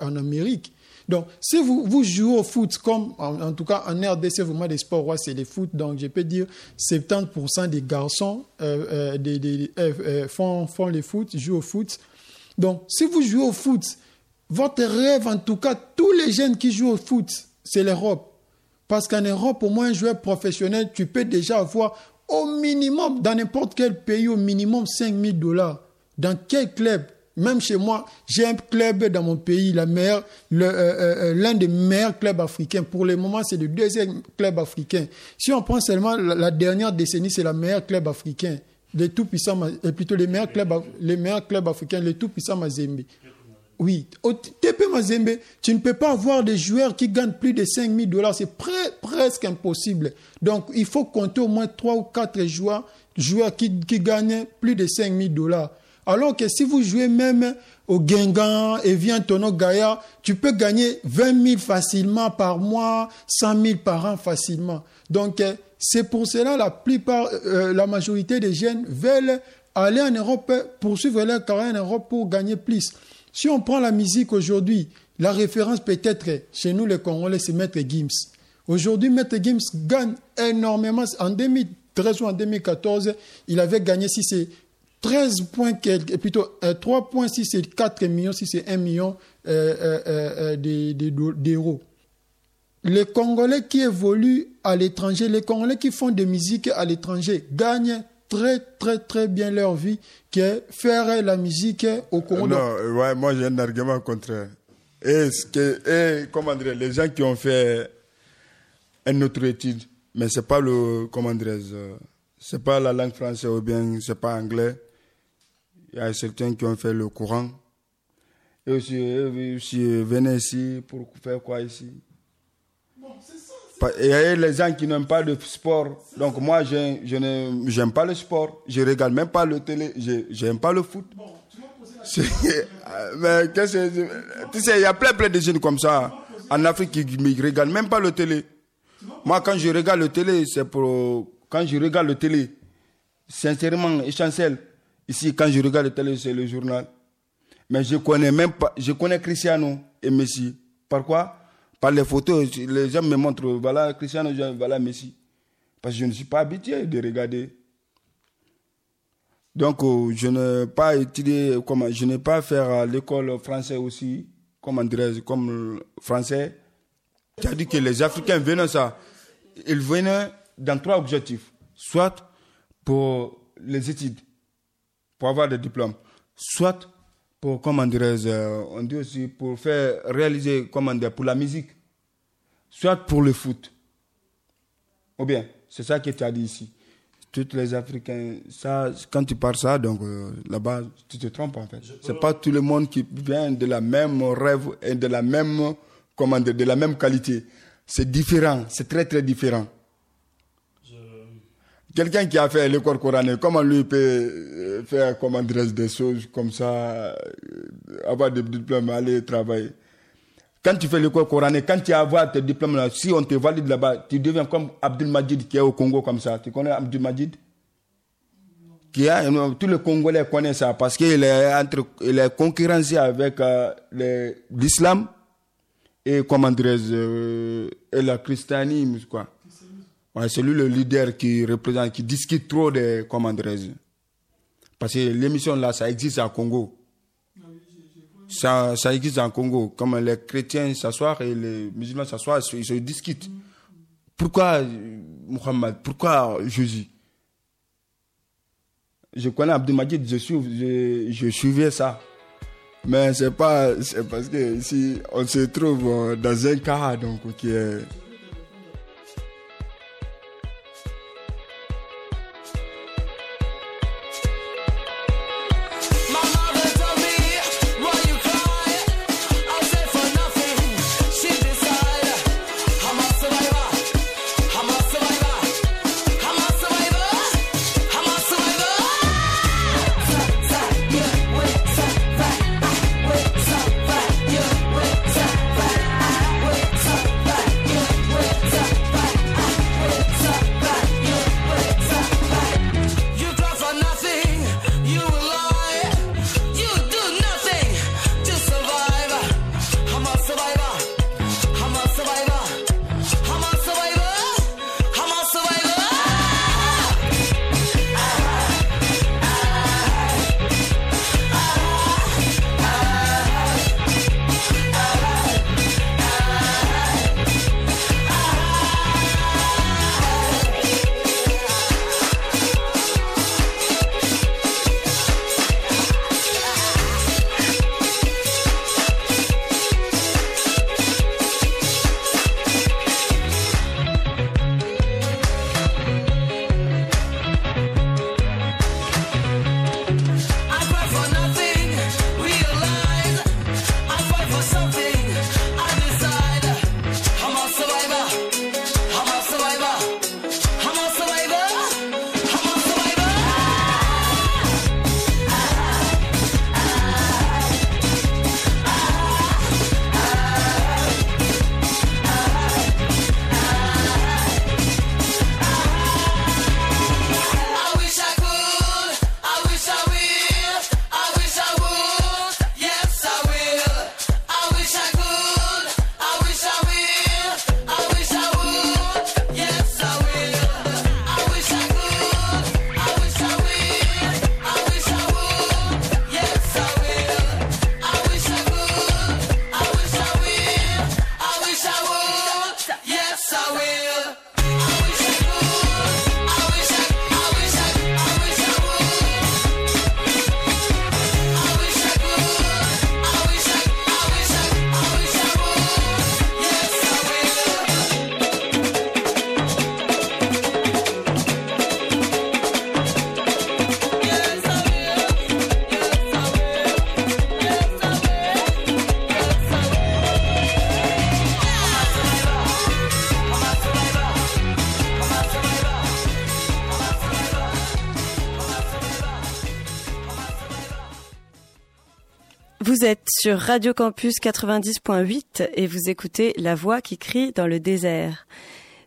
en Amérique. Donc, si vous, jouez au foot, comme en, tout cas en RDC, vraiment des sports, c'est le foot, donc je peux dire 70% des garçons des, des, font, font le foot, jouent au foot. Donc, si vous jouez au foot, votre rêve, en tout cas, tous les jeunes qui jouent au foot, c'est l'Europe. Parce qu'en Europe, au moins, un joueur professionnel, tu peux déjà avoir au minimum, dans n'importe quel pays, au minimum 5 000 dollars. Dans quel club Même chez moi, j'ai un club dans mon pays, l'un euh, euh, euh, des meilleurs clubs africains. Pour le moment, c'est le deuxième club africain. Si on prend seulement la, dernière décennie, c'est le meilleur club africain les tout-puissants, plutôt les meilleurs clubs, les meilleurs clubs africains, les tout-puissants Mazembe. Oui, au TP Mazembe, tu ne peux pas avoir des joueurs qui gagnent plus de 5 000 dollars. C'est presque impossible. Donc, il faut compter au moins 3 ou 4 joueurs, qui gagnent plus de 5 000 dollars. Alors que si vous jouez même au Guingamp et vient Tono Gaïa, tu peux gagner 20 000 facilement par mois, 100 000 par an facilement. Donc, c'est pour cela la plupart, euh, la majorité des jeunes veulent aller en Europe, poursuivre leur carrière en Europe pour gagner plus. Si on prend la musique aujourd'hui, la référence peut-être chez nous les Congolais, c'est Maître Gims. Aujourd'hui, Maître Gims gagne énormément. En 2013 ou en 2014, il avait gagné, si c'est 13 points, plutôt 3 euh, points, si c'est 4 millions, si c'est 1 million euh, d'euros les Congolais qui évoluent à l'étranger, les Congolais qui font des musiques à l'étranger gagnent très très très bien leur vie que faire la musique au Congo. Non, ouais, moi j'ai un argument contraire. Est-ce que, et, comment dire, les gens qui ont fait une autre étude, mais c'est pas le, comment c'est pas la langue française ou bien c'est pas anglais. Il y a certains qui ont fait le courant. Et aussi, aussi venez ici pour faire quoi ici? Il y a les gens qui n'aiment pas le sport. Donc moi, je, je n'aime pas le sport. Je regarde même pas le télé. Je n'aime pas le foot. Mais qu'est-ce tu sais, il y a plein, plein de jeunes comme ça en Afrique qui ne regardent même pas le télé. Moi, quand je regarde le télé, c'est pour... Quand je regarde le télé, sincèrement, essentiel, ici, quand je regarde le télé, c'est le journal. Mais je connais même pas... Je connais Cristiano et Messi. Pourquoi? Par les photos, les gens me montrent, voilà Cristiano, voilà Messi. Parce que je ne suis pas habitué de regarder. Donc, euh, je n'ai pas étudié, comment, je n'ai pas fait l'école française aussi, comme André, comme français. Dit que les Africains venaient ça. Ils venaient dans trois objectifs. Soit pour les études, pour avoir des diplômes. Soit pour, comment euh, on dit aussi pour faire réaliser, comment dire, pour la musique, soit pour le foot. Ou bien, c'est ça que tu as dit ici. Tous les Africains, ça, quand tu parles ça, donc euh, là-bas, tu te trompes en fait. C'est pas tout le monde qui vient de la même rêve et de la même, comment dire, de la même qualité. C'est différent, c'est très très différent. Quelqu'un qui a fait l'école coranique, comment lui peut euh, faire comment des choses comme ça, euh, avoir des diplômes, aller travailler? Quand tu fais l'école coranique, quand tu as tes diplômes là, si on te valide là-bas, tu deviens comme Abdul Majid qui est au Congo comme ça. Tu connais Abdul Majid? Qui a, tous les Congolais connaissent ça parce qu'il est, entre, il est concurrencé avec euh, l'islam et, comment dirais-je, euh, et le christianisme, quoi. C'est lui le leader qui représente, qui discute trop de, comment dirais-je. Parce que l'émission là, ça existe à Congo. Ça, existe en Congo. Comme les chrétiens s'assoient et les musulmans s'assoient, ils se discutent. Pourquoi Muhammad Pourquoi Jésus? Je connais Abdelmajid, je, je, je suivais ça. Mais c'est pas, c'est parce que ici, on se trouve euh, dans un cas donc, qui est. sur Radio Campus 90.8 et vous écoutez La voix qui crie dans le désert.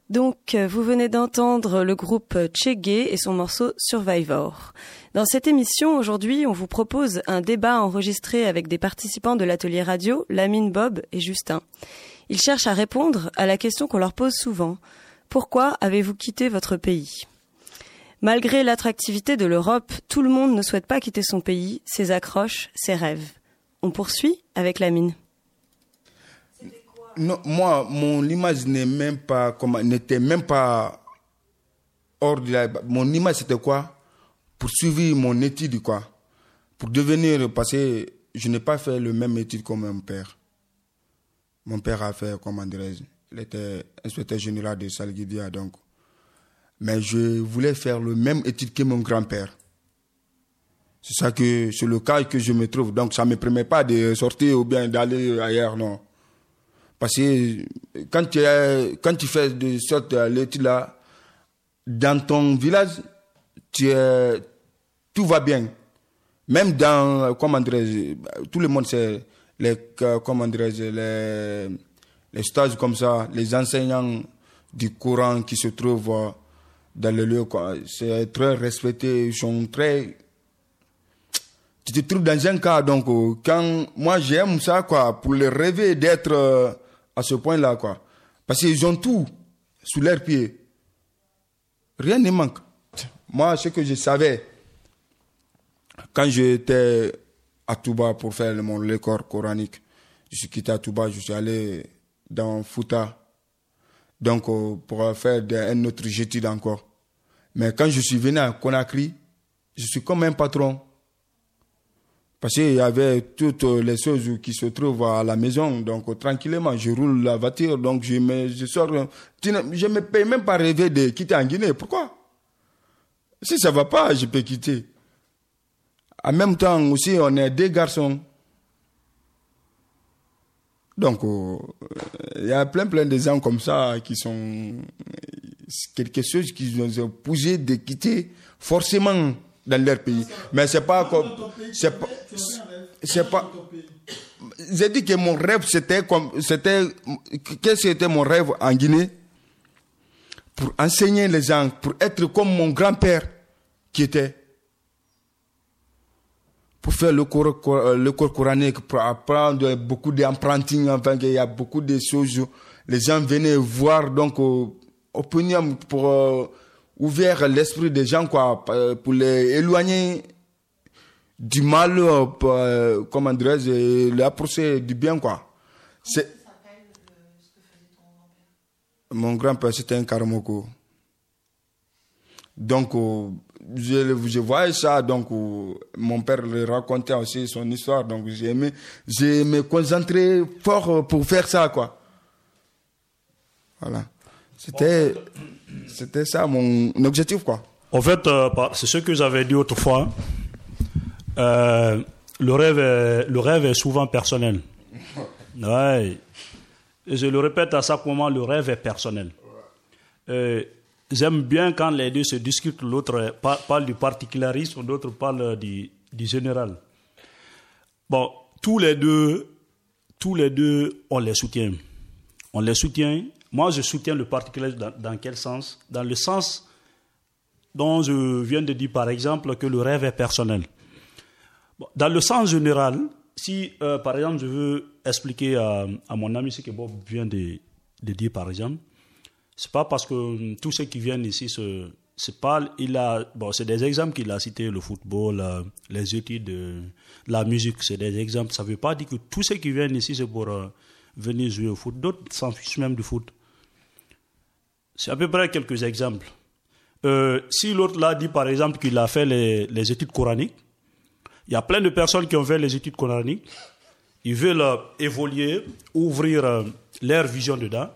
Donc, euh, vous venez d'entendre le groupe Chege et son morceau Survivor. Dans cette émission, aujourd'hui, on vous propose un débat enregistré avec des participants de l'atelier radio, Lamine Bob et Justin. Ils cherchent à répondre à la question qu'on leur pose souvent. Pourquoi avez-vous quitté votre pays? Malgré l'attractivité de l'Europe, tout le monde ne souhaite pas quitter son pays, ses accroches, ses rêves. On poursuit avec la mine. Non, moi, mon image n'est même pas, n'était même pas hors de la. Mon image, c'était quoi? Poursuivre mon étude, quoi. Pour devenir. Parce que je n'ai pas fait le même étude que mon père. Mon père a fait, comment dirais-je Il était inspecteur général de Salguidia, donc. Mais je voulais faire le même étude que mon grand-père. C'est ça que, c'est le cas que je me trouve. Donc, ça ne me permet pas de sortir ou bien d'aller ailleurs, non. Parce que quand tu, es- quand tu fais de sorte l'étude là, dans ton village, tu es, tout va bien. Même dans, comment tout le monde sait, les, comment les, les stages comme ça, les enseignants du Coran qui se trouvent euh, dans le lieu. C'est très respecté. Ils sont très. Tu te trouves dans un cas, donc, euh, quand moi j'aime ça, quoi, pour les rêver d'être euh, à ce point-là, quoi. Parce qu'ils ont tout sous leurs pieds. Rien ne manque. Moi, ce que je savais, quand j'étais à Touba pour faire mon l'école coranique, je suis quitté à Touba, je suis allé dans Fouta, donc euh, pour faire un autre étude encore. Mais quand je suis venu à Conakry, je suis comme un patron. Parce qu'il y avait toutes les choses qui se trouvent à la maison, donc tranquillement, je roule la voiture, donc je, me, je sors. Je ne me même pas rêver de quitter en Guinée. Pourquoi? Si ça va pas, je peux quitter. En même temps aussi, on est deux garçons. Donc, euh, il y a plein, plein de gens comme ça qui sont quelque chose qui nous ont poussé de quitter forcément dans leur pays. Mais c'est pas comme, c'est pas, c'est pas, j'ai dit que mon rêve c'était comme, c'était, que c'était mon rêve en Guinée pour enseigner les gens, pour être comme mon grand-père qui était pour faire le cours, cor- le cours coranique, pour apprendre beaucoup d'empruntings, enfin, il y a beaucoup de choses. Les gens venaient voir, donc, au, au Punium pour euh, ouvrir l'esprit des gens, quoi, pa- pour les éloigner du mal, euh, pour, euh, comment dirais-je, et les approcher du bien, quoi. Mon grand-père, c'était un Karamoko. Donc, euh, je, je voyais ça, donc euh, mon père le racontait aussi son histoire, donc j'ai aimé, j'ai me concentré fort euh, pour faire ça, quoi. Voilà. C'était, c'était ça mon objectif, quoi. En fait, euh, c'est ce que j'avais dit autrefois. Euh, le, rêve est, le rêve est souvent personnel. Ouais. Et je le répète à chaque moment, le rêve est personnel. Euh, J'aime bien quand les deux se discutent, l'autre par- parle du particularisme, l'autre parle du, du général. Bon, tous les deux, tous les deux, on les soutient. On les soutient. Moi, je soutiens le particularisme dans, quel sens? Dans le sens dont je viens de dire, par exemple, que le rêve est personnel. Dans le sens général, si, euh, par exemple, je veux expliquer à, mon ami ce que Bob vient de, dire, par exemple, c'est pas parce que hum, tous ceux qui viennent ici, se, pas, il a, bon, c'est des exemples qu'il a cités, le football, euh, les études, euh, la musique, c'est des exemples. Ça veut pas dire que tous ceux qui viennent ici, c'est pour venir jouer au foot. D'autres s'en fichent même du foot. C'est à peu près quelques exemples. Euh, si l'autre là dit par exemple qu'il a fait les, études coraniques, il y a plein de personnes qui ont fait les études coraniques, ils veulent euh, évoluer, ouvrir euh, leur vision dedans,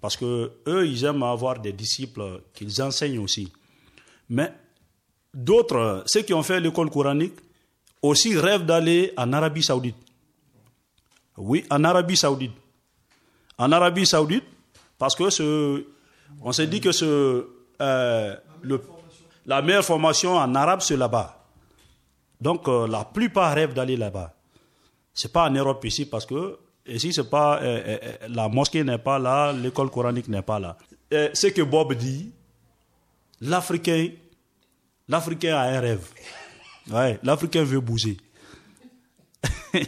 parce que eux, ils aiment avoir des disciples qu'ils enseignent aussi. Mais d'autres, ceux qui ont fait l'école coranique, aussi rêvent d'aller en Arabie Saoudite. Oui, en Arabie Saoudite. En Arabie Saoudite, parce que ce, on s'est dit que euh, la meilleure formation en arabe, c'est là-bas. Donc, euh, la plupart rêvent d'aller là-bas. C'est pas en Europe ici, parce que ici, c'est pas, euh, la mosquée n'est pas là, l'école coranique n'est pas là. Ce que Bob dit, l'Africain, l'Africain a un rêve. L'Africain veut bouger.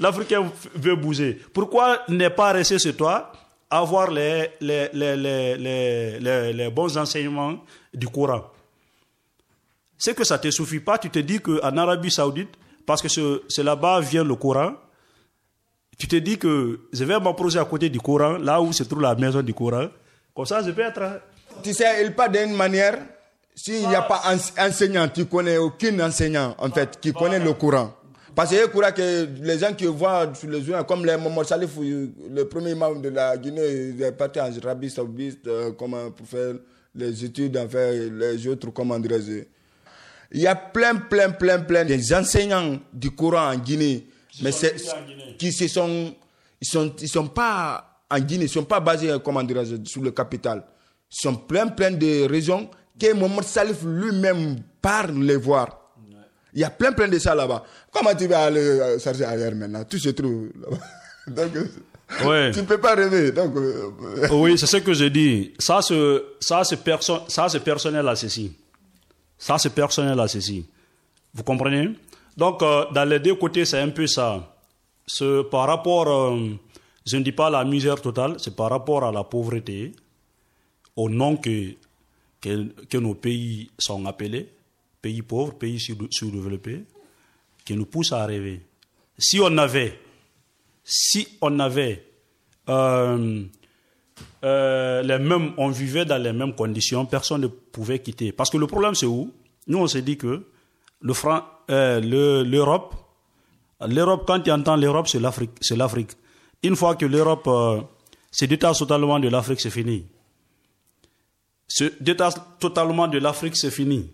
L'Africain veut bouger. Pourquoi ne pas rester chez toi, avoir les, les, les, les, bons enseignements du Coran C'est que ça ne te suffit pas, tu te dis qu'en Arabie Saoudite, parce que ce- c'est là-bas vient le Coran, tu te dis que je vais m'approcher à côté du Coran, là où se trouve la maison du Coran, comme ça je vais être... Tu sais, il parle d'une manière, s'il n'y a pas enseignant, tu connais aucun enseignant, en fait, qui connaît le courant. Parce courant que les gens qui voient sur les journaux, comme les Mohamed Salif, le premier imam de la Guinée, il est parti en Arabie Saoudite euh, pour faire les études, enfin, les autres, comment dirais-je. Il y a plein, plein, plein, plein des enseignants du Coran en Guinée, mais c'est qui se sont, ils sont, ils sont pas en Guinée, ils sont pas basés, dirais-je, sur le capital. Ils sont plein, plein de raisons que Mohamed Salif lui-même part les voir. Il y a plein, plein de ça là-bas. Comment tu vas aller euh, chercher ailleurs maintenant? Tout se trouve là-bas. Donc, euh, Ouais. Tu ne peux pas rêver. Donc, euh, Oui, c'est ce que je dis. Ça, c'est, ça, c'est, perso- ça, c'est personnel à ceci. Ça, c'est personnel à ceci. Vous comprenez? Donc, euh, dans les deux côtés, c'est un peu ça. Ce, par rapport, euh, je ne dis pas la misère totale, c'est par rapport à la pauvreté, au nom que, que, que nos pays sont appelés, pays pauvres, pays sous- sous-développés, qui nous poussent à rêver. Si on avait, si on avait euh, euh, les mêmes, on vivait dans les mêmes conditions, personne ne pouvait quitter. Parce que le problème, c'est où? Nous, on s'est dit que euh, le- l'Europe, l'Europe, quand tu entends l'Europe, c'est l'Afrique, c'est l'Afrique. Une fois que l'Europe se détache totalement de l'Afrique, c'est fini. Se détache totalement de l'Afrique, c'est fini.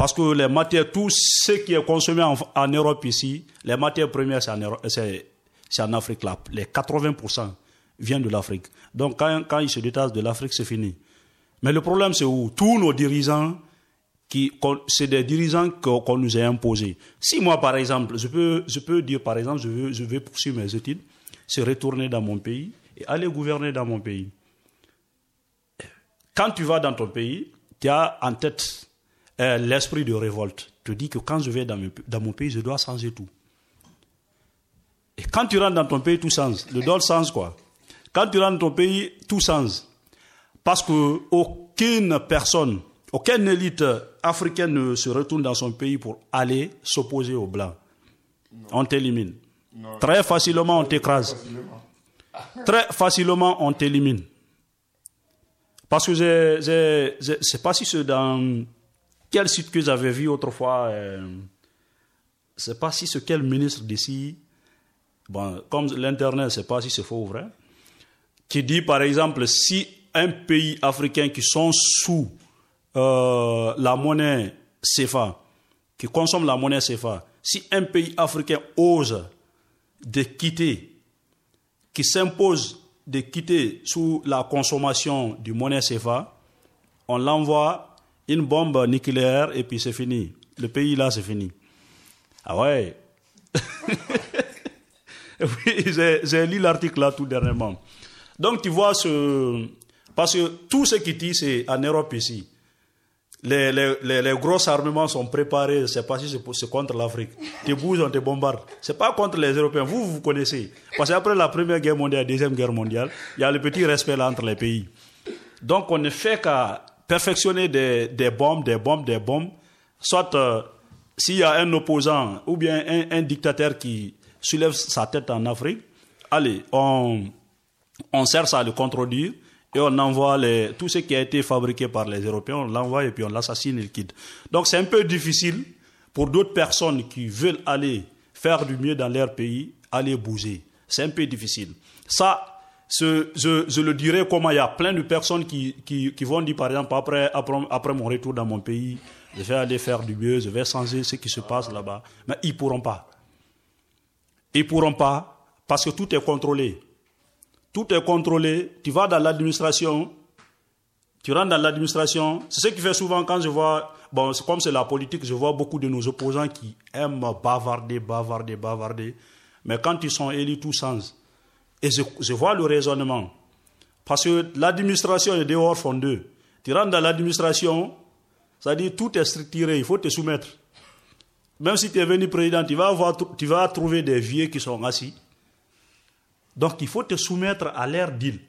Parce que les matières, tout ce qui est consommé en, Europe ici, les matières premières, c'est en, c'est- c'est Afrique là. Les 80% viennent de l'Afrique. Donc quand, ils se détachent de l'Afrique, c'est fini. Mais le problème, c'est où? Tous nos dirigeants, c'est des dirigeants qu'on nous a imposés. Si moi, par exemple, je peux, dire, par exemple, je veux, je vais poursuivre mes études, se retourner dans mon pays et aller gouverner dans mon pays. Quand tu vas dans ton pays, tu as en tête euh, l'esprit de révolte. Te dis que quand je vais dans, mon- dans mon pays, je dois changer tout. Et quand tu rentres dans ton pays, tout change. Le dollar change quoi Quand tu rentres dans ton pays, tout change. Parce que aucune personne, aucune élite africaine ne se retourne dans son pays pour aller s'opposer aux Blancs. On t'élimine. Très facilement, on t'écrase. Très facilement, on t'élimine. Parce que je ne sais pas si c'est dans quel site que j'avais vu autrefois, euh, sais pas si c'est quel ministre d'ici, bon, comme l'Internet, sais pas si c'est faux ou vrai, qui dit par exemple, si un pays africain qui sont sous euh, la monnaie CFA, qui consomme la monnaie CFA, si un pays africain ose de quitter, qui s'impose de quitter sous la consommation du monnaie CFA, on l'envoie une bombe nucléaire et puis c'est fini. Le pays là, c'est fini. Ah ouais. oui, j'ai lu l'article là tout dernièrement. Donc tu vois, ce... parce que tout ce qui dit, c'est en Europe ici. Les, les, les, gros armements sont préparés, c'est pas si c'est contre l'Afrique. Tu bouges, on te bombarde. C'est pas contre les Européens, vous, vous connaissez. Parce qu'après la Première Guerre mondiale, la Deuxième Guerre mondiale, il y a le petit respect là entre les pays. Donc on ne fait qu'à perfectionner des, des bombes, des bombes, des bombes. Soit euh, s'il y a un opposant ou bien un, un dictateur qui soulève sa tête en Afrique, allez, on, on cherche à le contredire et on envoie les, tout ce qui a été fabriqué par les Européens, on l'envoie et puis on l'assassine et le quitte. Donc c'est un peu difficile pour d'autres personnes qui veulent aller faire du mieux dans leur pays, aller bouger. C'est un peu difficile. Ça, je, le dirais comment il y a plein de personnes qui, qui, vont dire, par exemple, après, après, mon retour dans mon pays, je vais aller faire du mieux, je vais changer ce qui se passe là-bas. Mais ils ne pourront pas. Ils ne pourront pas parce que tout est contrôlé. Tout est contrôlé. Tu vas dans l'administration, tu rentres dans l'administration. C'est ce qui fait souvent quand je vois, bon, comme c'est la politique, je vois beaucoup de nos opposants qui aiment bavarder, bavarder, bavarder. Mais quand ils sont élus, tout change. Et je, vois le raisonnement. Parce que l'administration et dehors font deux. Tu rentres dans l'administration, ça dit tout est structuré, il faut te soumettre. Même si tu es venu président, tu vas, avoir, tu vas trouver des vieux qui sont assis. Donc il faut te soumettre à leur deal.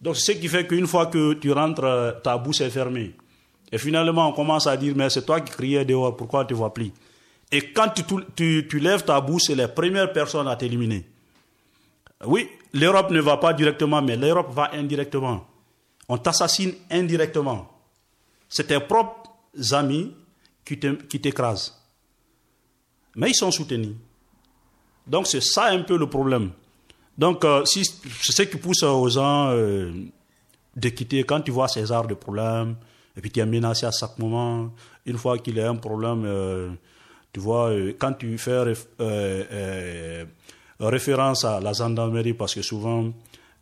Donc c'est ce qui fait qu'une fois que tu rentres, euh, ta bouche est fermée. Et finalement, on commence à dire, mais c'est toi qui criais dehors, pourquoi on ne te voit plus? Et quand tu, tu, tu lèves ta bouche, c'est les premières personnes à t'éliminer. Oui, l'Europe ne va pas directement, mais l'Europe va indirectement. On t'assassine indirectement. C'est tes propres amis qui t'écrasent. Mais ils sont soutenus. Donc c'est ça un peu le problème. Donc euh, si, c'est ce qui pousse aux gens euh, de quitter quand tu vois ces arts de problème, et puis tu es menacé à chaque moment. Une fois qu'il a un problème, euh, tu vois, quand tu fais référence à la gendarmerie, parce que souvent,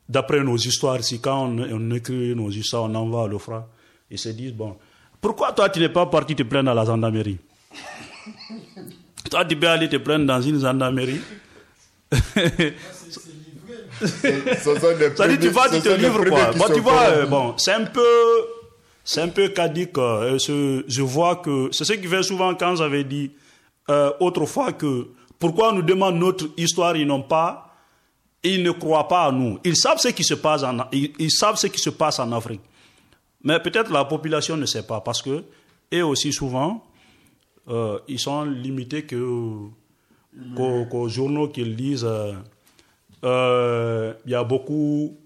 d'après nos histoires ici, quand on, on écrit nos histoires, on envoie à l'OFRA, ils se disent, bon, pourquoi toi tu n'es pas parti te plaindre à la gendarmerie? Toi tu peux aller te plaindre dans une gendarmerie Ça dit, tu vas, tu te livres quoi. Bon, tu vois, euh, bon, c'est un peu, c'est un peu cadique. euh, je vois que c'est ce qui fait souvent quand j'avais dit euh, autrefois que pourquoi on nous demande notre histoire, ils n'ont pas, ils ne croient pas à nous. Ils savent ce qui se passe en, ils, savent Afrique, mais peut-être la population ne sait pas parce que aussi souvent euh, ils sont limités que qu'aux, qu'aux journaux qu'ils lisent. euh, euh, il y a beaucoup,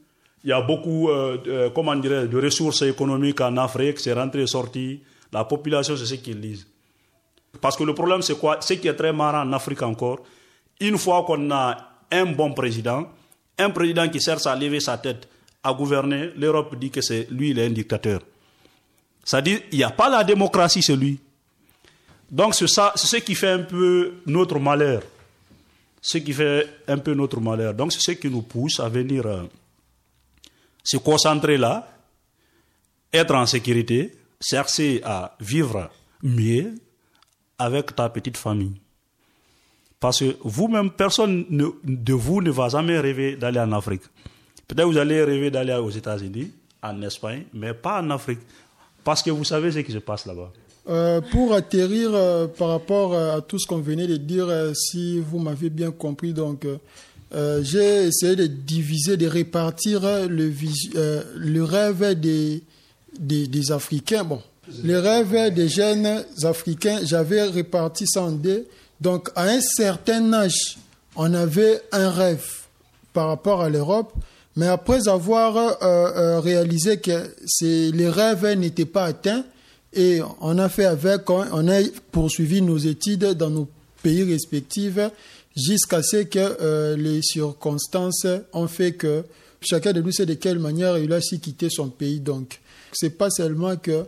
y a beaucoup, de ressources économiques en Afrique, c'est rentré et sorti. La population, c'est ce qu'ils lisent. Parce que le problème, c'est quoi? Ce qui est très marrant en Afrique encore, une fois qu'on a un bon président, un président qui cherche à lever sa tête, à gouverner, l'Europe dit que c'est lui, il est un dictateur. Ça dit, il n'y a pas la démocratie, c'est lui. Donc c'est ça, c'est ce qui fait un peu notre malheur. Ce qui fait un peu notre malheur. Donc c'est ce qui nous pousse à venir euh, se concentrer là, être en sécurité, chercher à vivre mieux avec ta petite famille. Parce que vous-même, personne ne- de vous ne va jamais rêver d'aller en Afrique. Peut-être vous allez rêver d'aller aux États-Unis, en Espagne, mais pas en Afrique. Parce que vous savez ce qui se passe là-bas. Euh, pour atterrir euh, par rapport euh, à tout ce qu'on venait de dire, si vous m'avez bien compris, donc j'ai essayé de diviser, de répartir le, rêve des, des Africains. Bon, les rêves des jeunes Africains, j'avais réparti ça en deux. Donc, à un certain âge, on avait un rêve par rapport à l'Europe, mais après avoir euh, euh, réalisé que les rêves n'étaient pas atteints, et on a fait avec, on on a poursuivi nos études dans nos pays respectifs jusqu'à ce que euh, les circonstances ont fait que chacun de nous sait de quelle manière il a su quitter son pays. Donc, c'est pas seulement que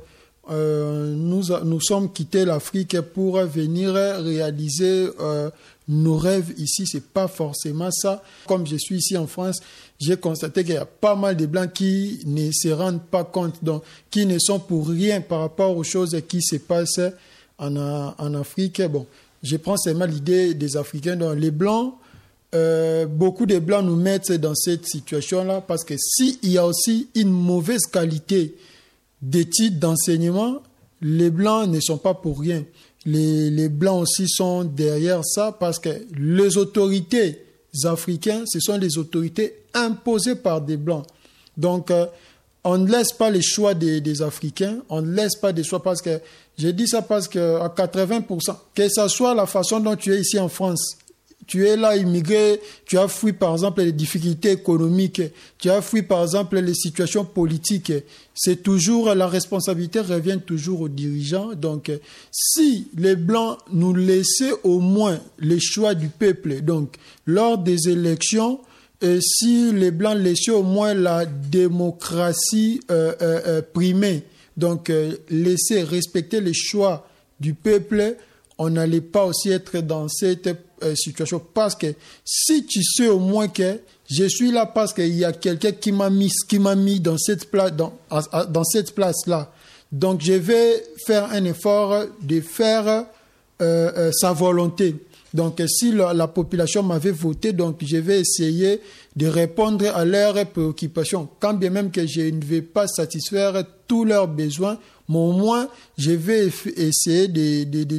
euh, nous, nous sommes quittés l'Afrique pour venir réaliser euh, nos rêves ici. C'est pas forcément ça. Comme je suis ici en France, j'ai constaté qu'il y a pas mal de Blancs qui ne se rendent pas compte, donc qui ne sont pour rien par rapport aux choses qui se passent en, en Afrique. Bon, je prends seulement l'idée des Africains. Donc, les Blancs, euh, beaucoup de Blancs nous mettent dans cette situation-là parce que s'il y a aussi une mauvaise qualité d'études, d'enseignement, les Blancs ne sont pas pour rien. Les, les Blancs aussi sont derrière ça parce que les autorités africaines, ce sont les autorités imposées par des Blancs. Donc, euh, on ne laisse pas les choix des, des Africains, on ne laisse pas des choix parce que, j'ai dit ça parce que à 80%, que ce soit la façon dont tu es ici en France, tu es là immigré, tu as fui par exemple les difficultés économiques, tu as fui par exemple les situations politiques. C'est toujours la responsabilité revient toujours aux dirigeants. Donc, si les blancs nous laissaient au moins les choix du peuple, donc lors des élections, si les blancs laissaient au moins la démocratie euh, euh, euh, primée, donc euh, laisser respecter les choix du peuple, on n'allait pas aussi être dans cette euh, situation. Parce que si tu sais au moins que je suis là parce qu'il y a quelqu'un qui m'a mis, qui m'a mis dans cette place, dans, à- à- dans cette place-là. Donc je vais faire un effort de faire euh, euh, sa volonté. Donc si la, la population m'avait voté, donc je vais essayer de répondre à leurs préoccupations. Quand bien même que je ne vais pas satisfaire tous leurs besoins, mais au moins je vais essayer de, de, de,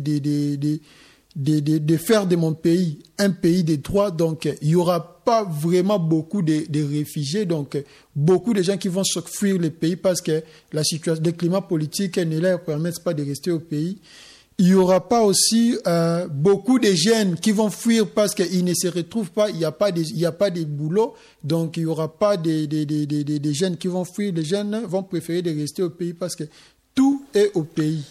de, de, faire de mon pays un pays de droit. Donc, il n'y aura pas vraiment beaucoup de, de réfugiés. Donc, beaucoup de gens qui vont fuir le pays parce que la situation, le climat politique ne leur permettent pas de rester au pays. Il n'y aura pas aussi euh, beaucoup de jeunes qui vont fuir parce qu'ils ne se retrouvent pas, il n'y a pas de, y a pas de boulot, donc il n'y aura pas de- de jeunes qui vont fuir. Les jeunes vont préférer de rester au pays parce que tout est au pays.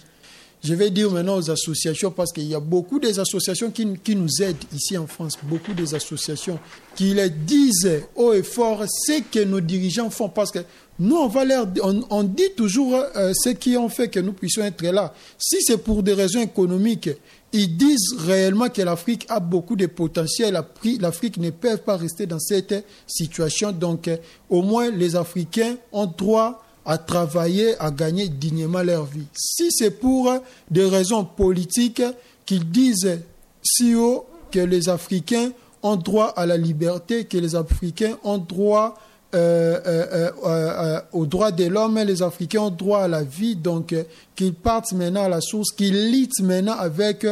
Je vais dire maintenant aux associations parce qu'il y a beaucoup des associations qui, qui nous aident ici en France, beaucoup des associations qui les disent haut et fort ce que nos dirigeants font parce que nous, on, va leur, on, dit toujours euh, ce qui ont fait que nous puissions être là. Si c'est pour des raisons économiques, ils disent réellement que l'Afrique a beaucoup de potentiel. L'Afrique l'Afrique ne peut pas rester dans cette situation. Donc, euh, au moins, les Africains ont droit à travailler, à gagner dignement leur vie. Si c'est pour des raisons politiques qu'ils disent si haut que les Africains ont droit à la liberté, que les Africains ont droit euh, euh, euh, euh, aux droits de l'homme, les Africains ont droit à la vie, donc euh, qu'ils partent maintenant à la source, qu'ils luttent maintenant avec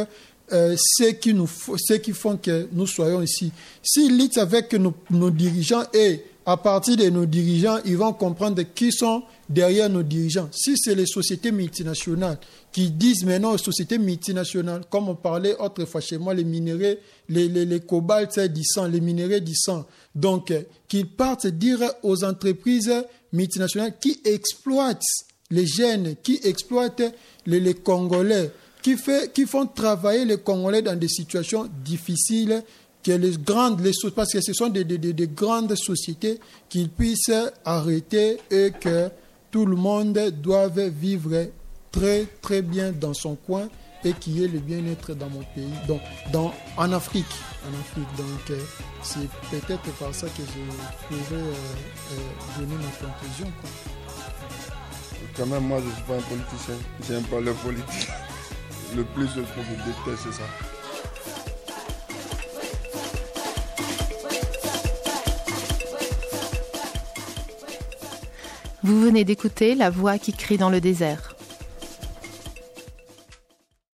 euh, ceux, qui nous, ceux qui font que nous soyons ici. S'ils luttent avec nos dirigeants et à partir de nos dirigeants, ils vont comprendre qui sont derrière nos dirigeants. Si c'est les sociétés multinationales qui disent maintenant aux sociétés multinationales, comme on parlait autrefois chez moi, les minéraux, les, les, les cobalts c'est du sang, les minéraux du sang. Donc, euh, qu'ils partent dire aux entreprises multinationales qui exploitent les jeunes, qui exploitent les, les Congolais, qui, fait, qui font travailler les Congolais dans des situations difficiles, que les grandes, les, parce que ce sont des, des, des- des grandes sociétés qu'ils puissent arrêter et que tout le monde doive vivre très très bien dans son coin et qu'il y ait le bien-être dans mon pays, donc dans, en Afrique. En Afrique. Donc euh, c'est peut-être par ça que je pourrais euh, euh, donner ma conclusion. Quand même, moi, je ne suis pas un politicien. J'aime pas le politique. Le plus que je déteste, c'est ça. Vous venez d'écouter La voix qui crie dans le désert.